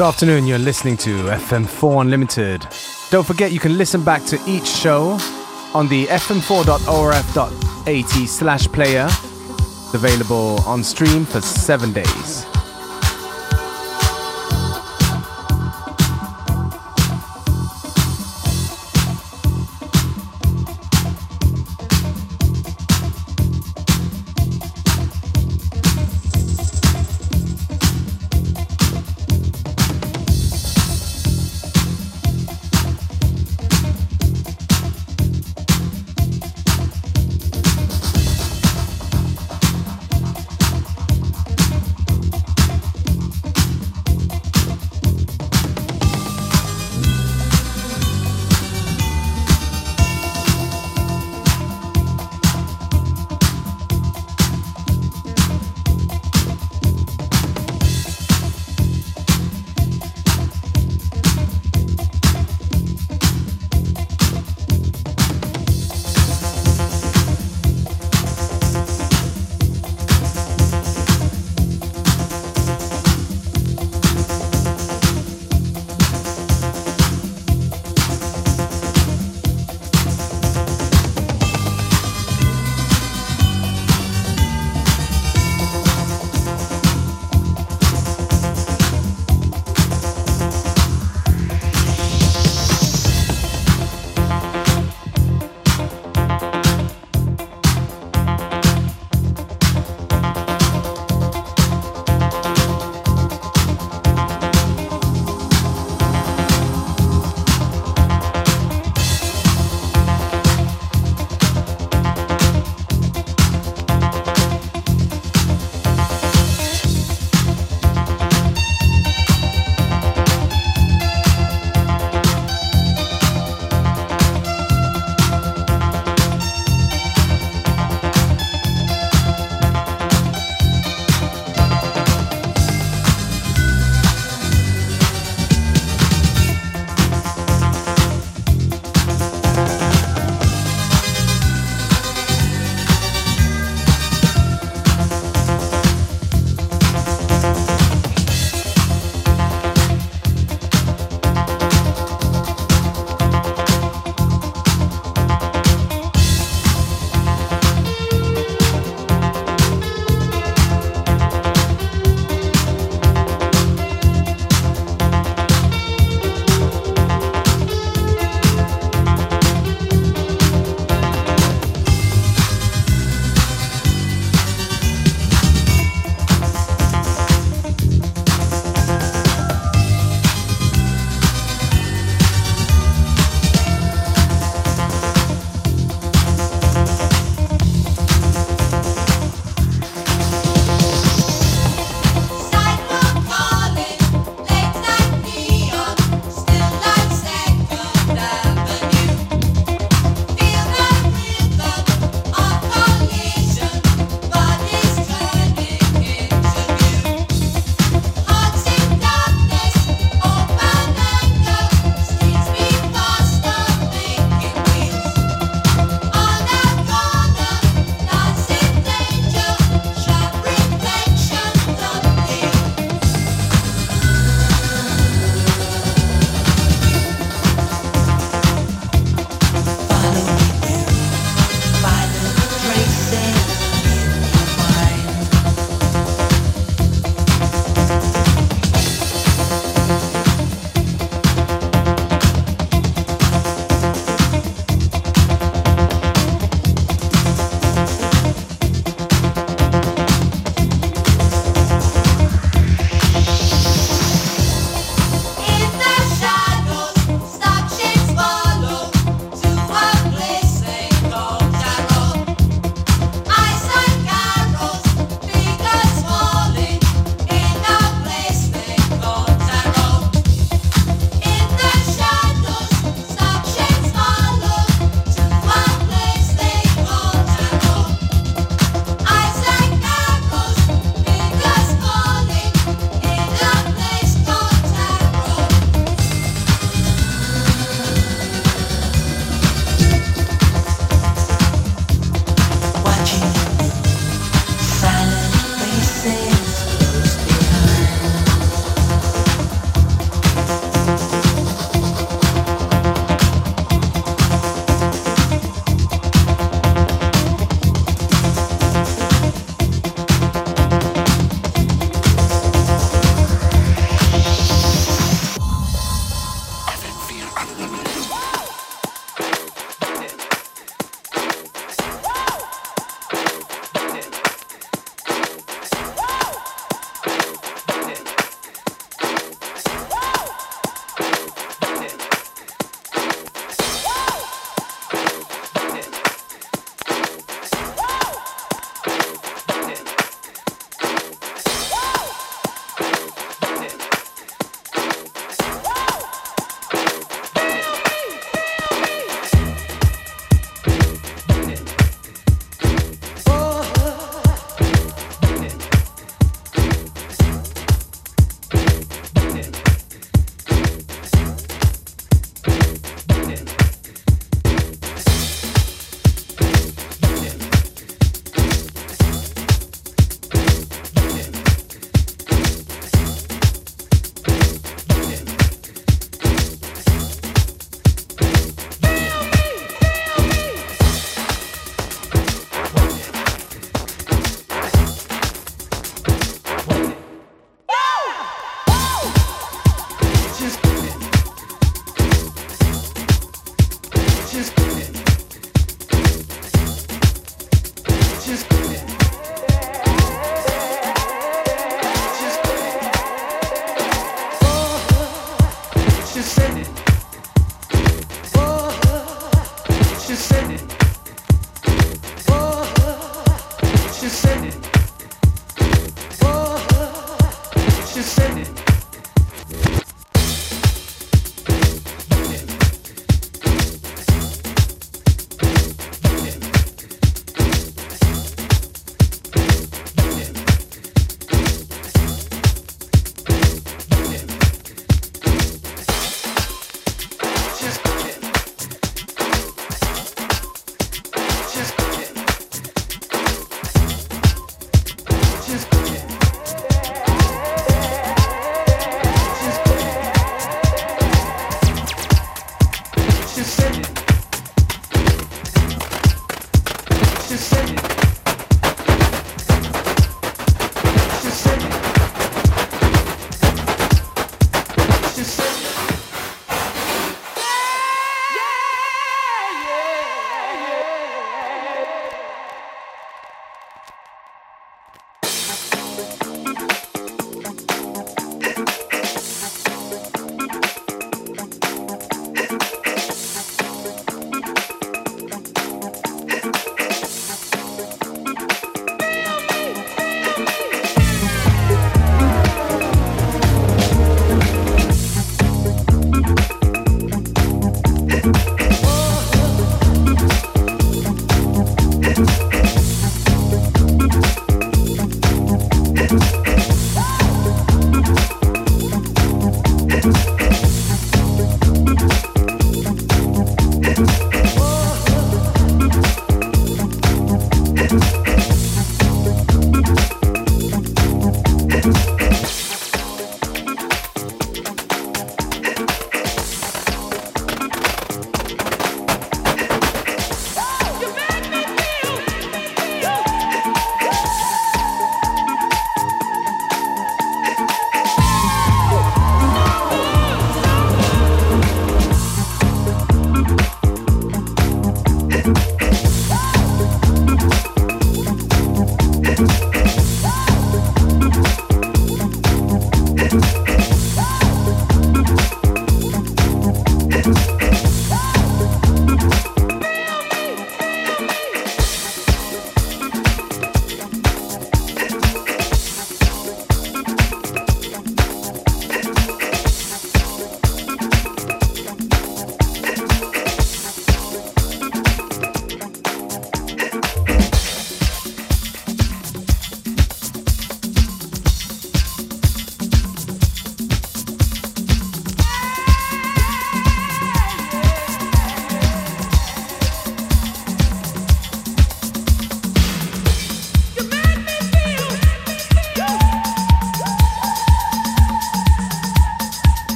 Good afternoon, you're listening to FM4 Unlimited. Don't forget you can listen back to each show on the fm4.orf.at slash player, available on stream for seven days.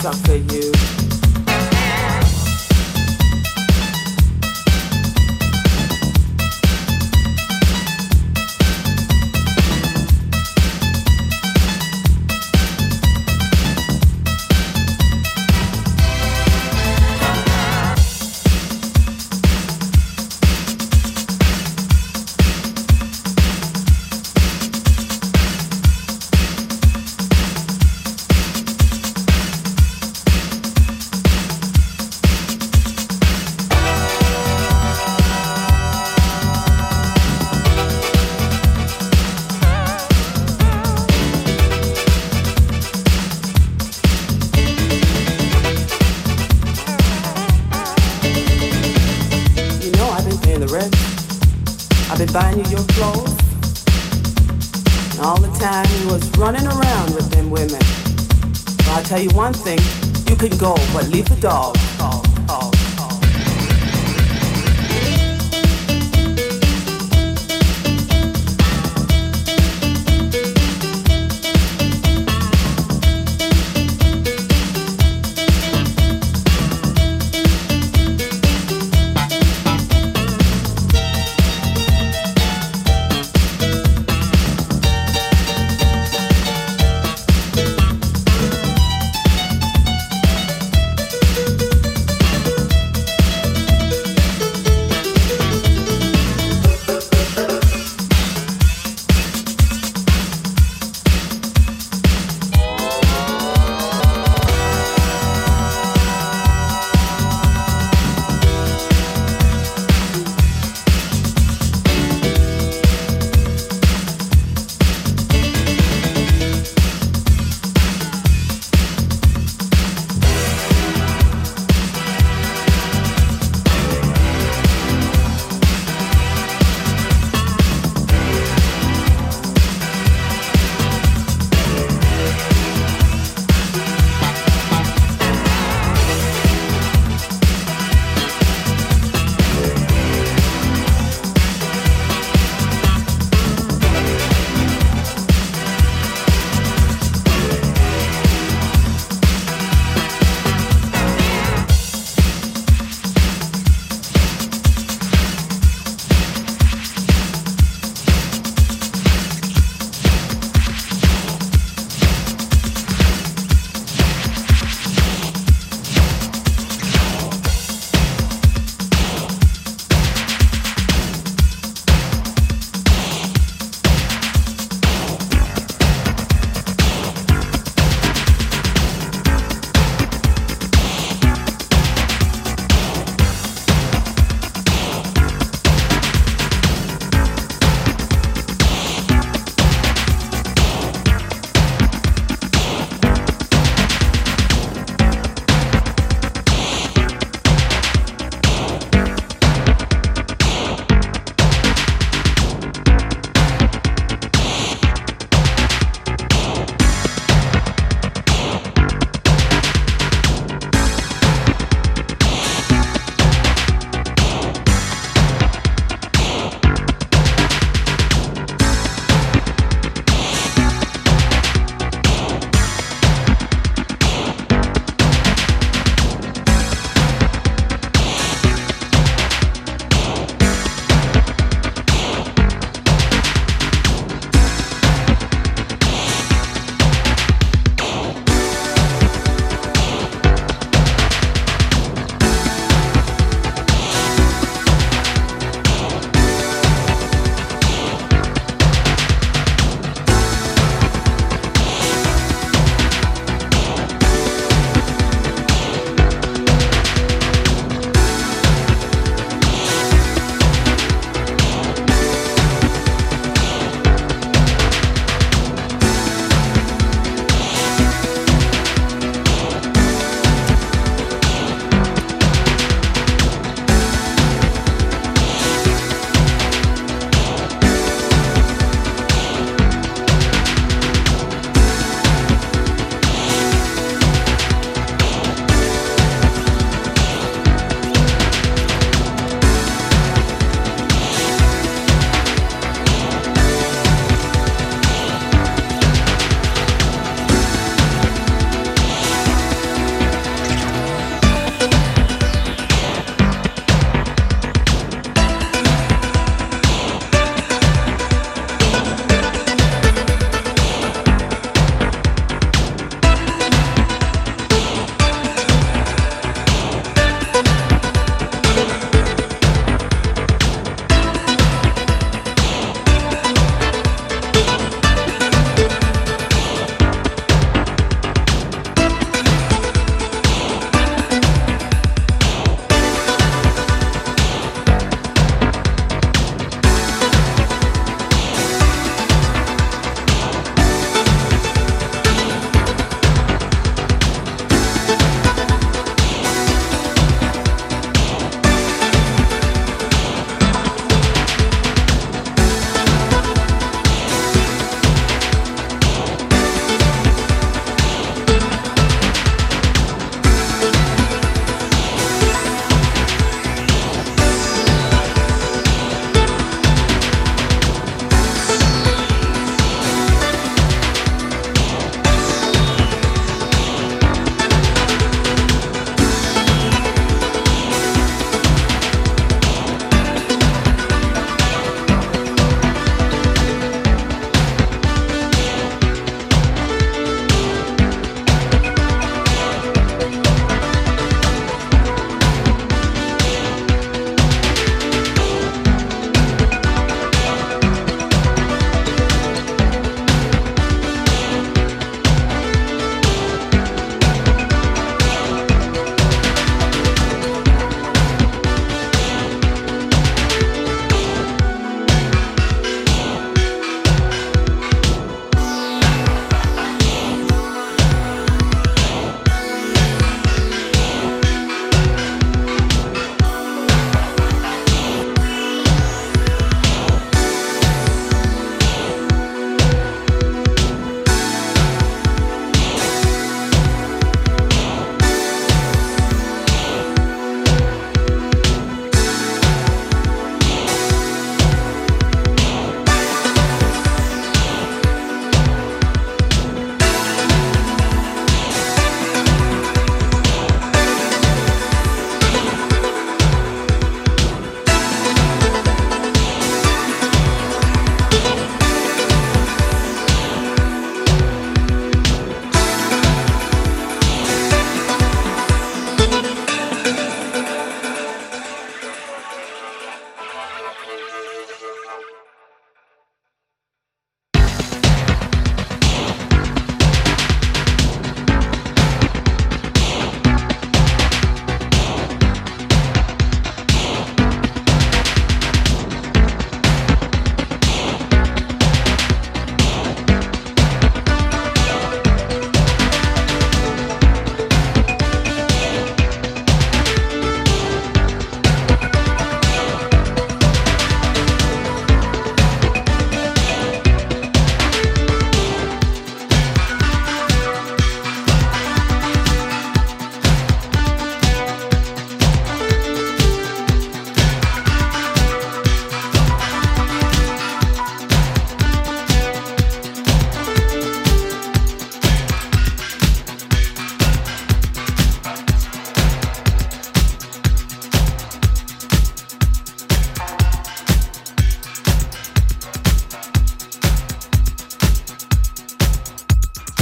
sucker you.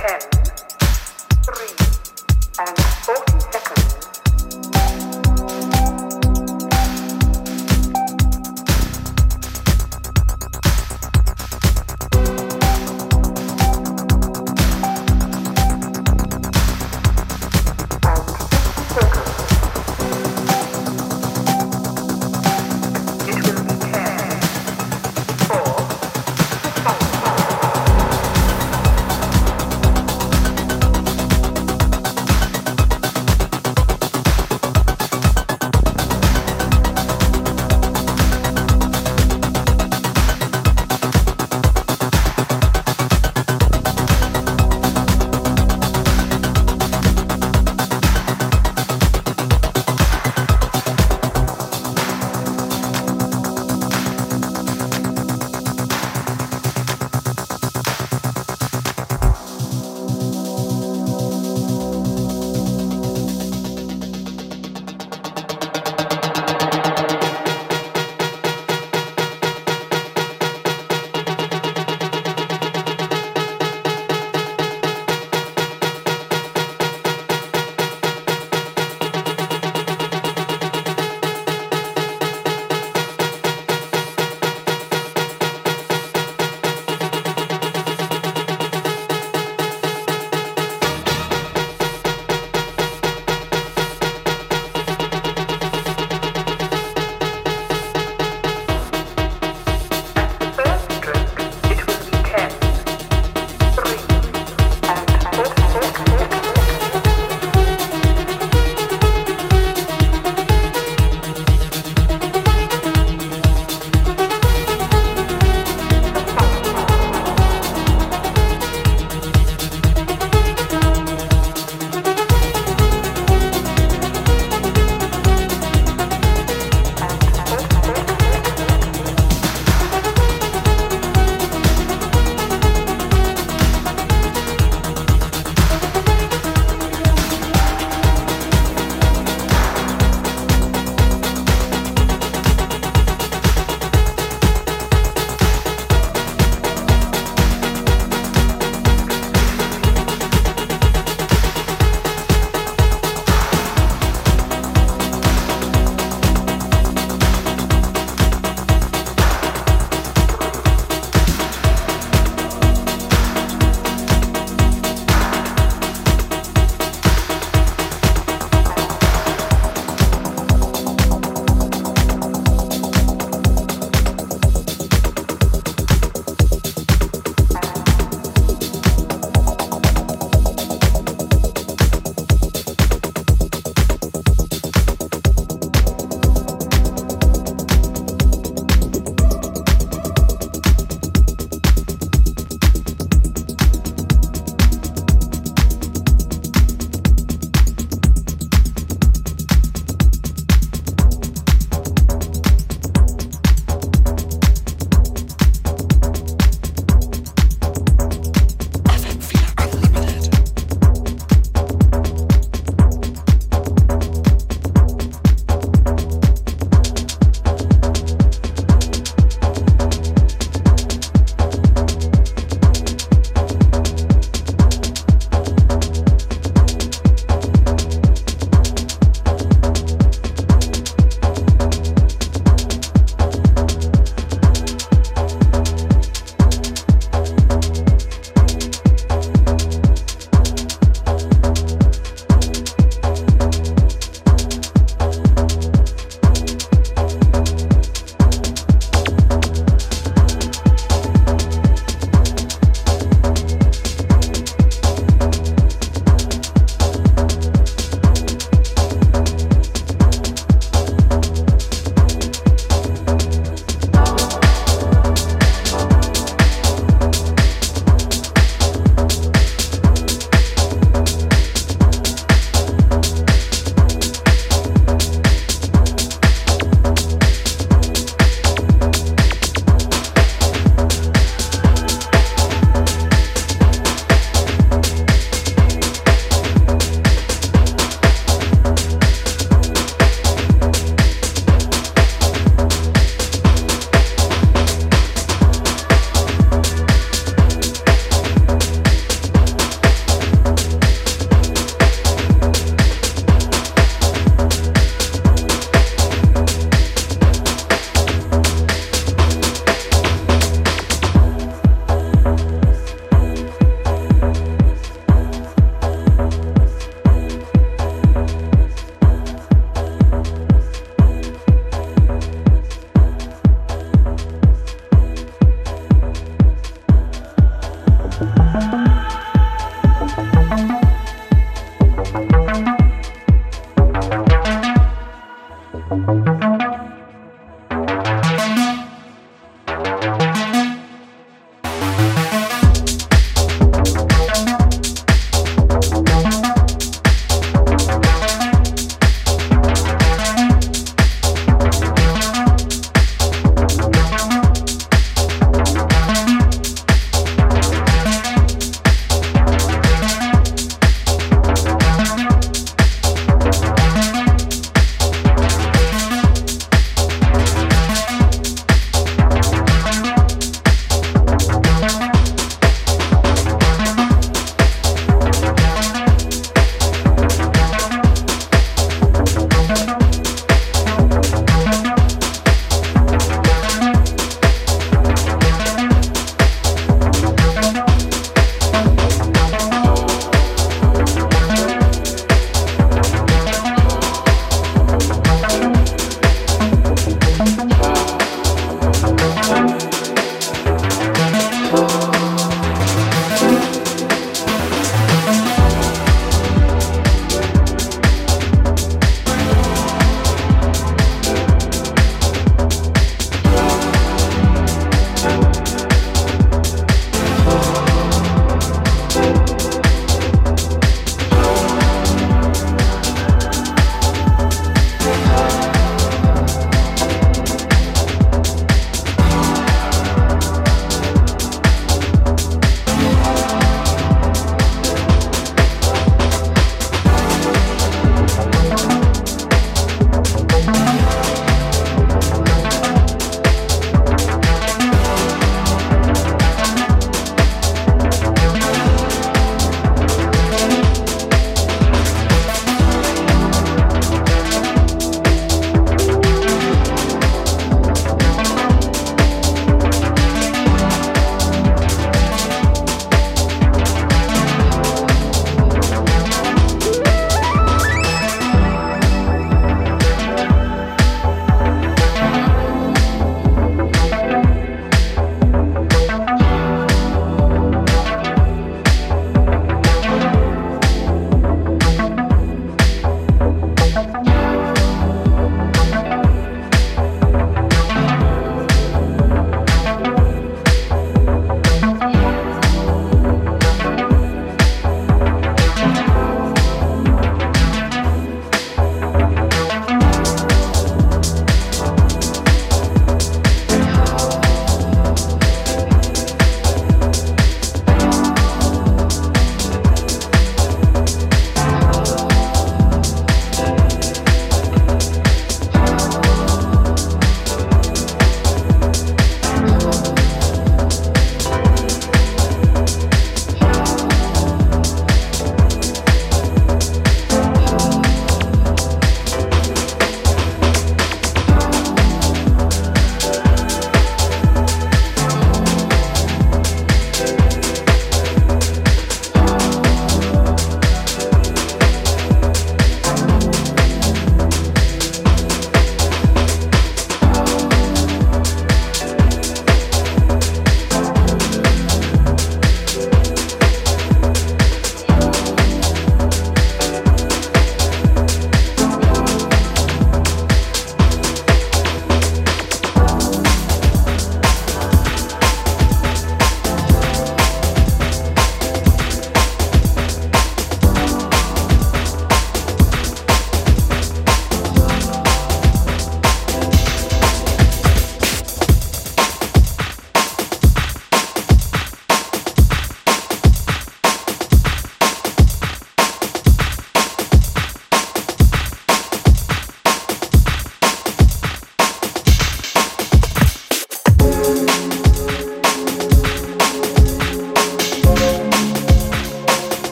Ten.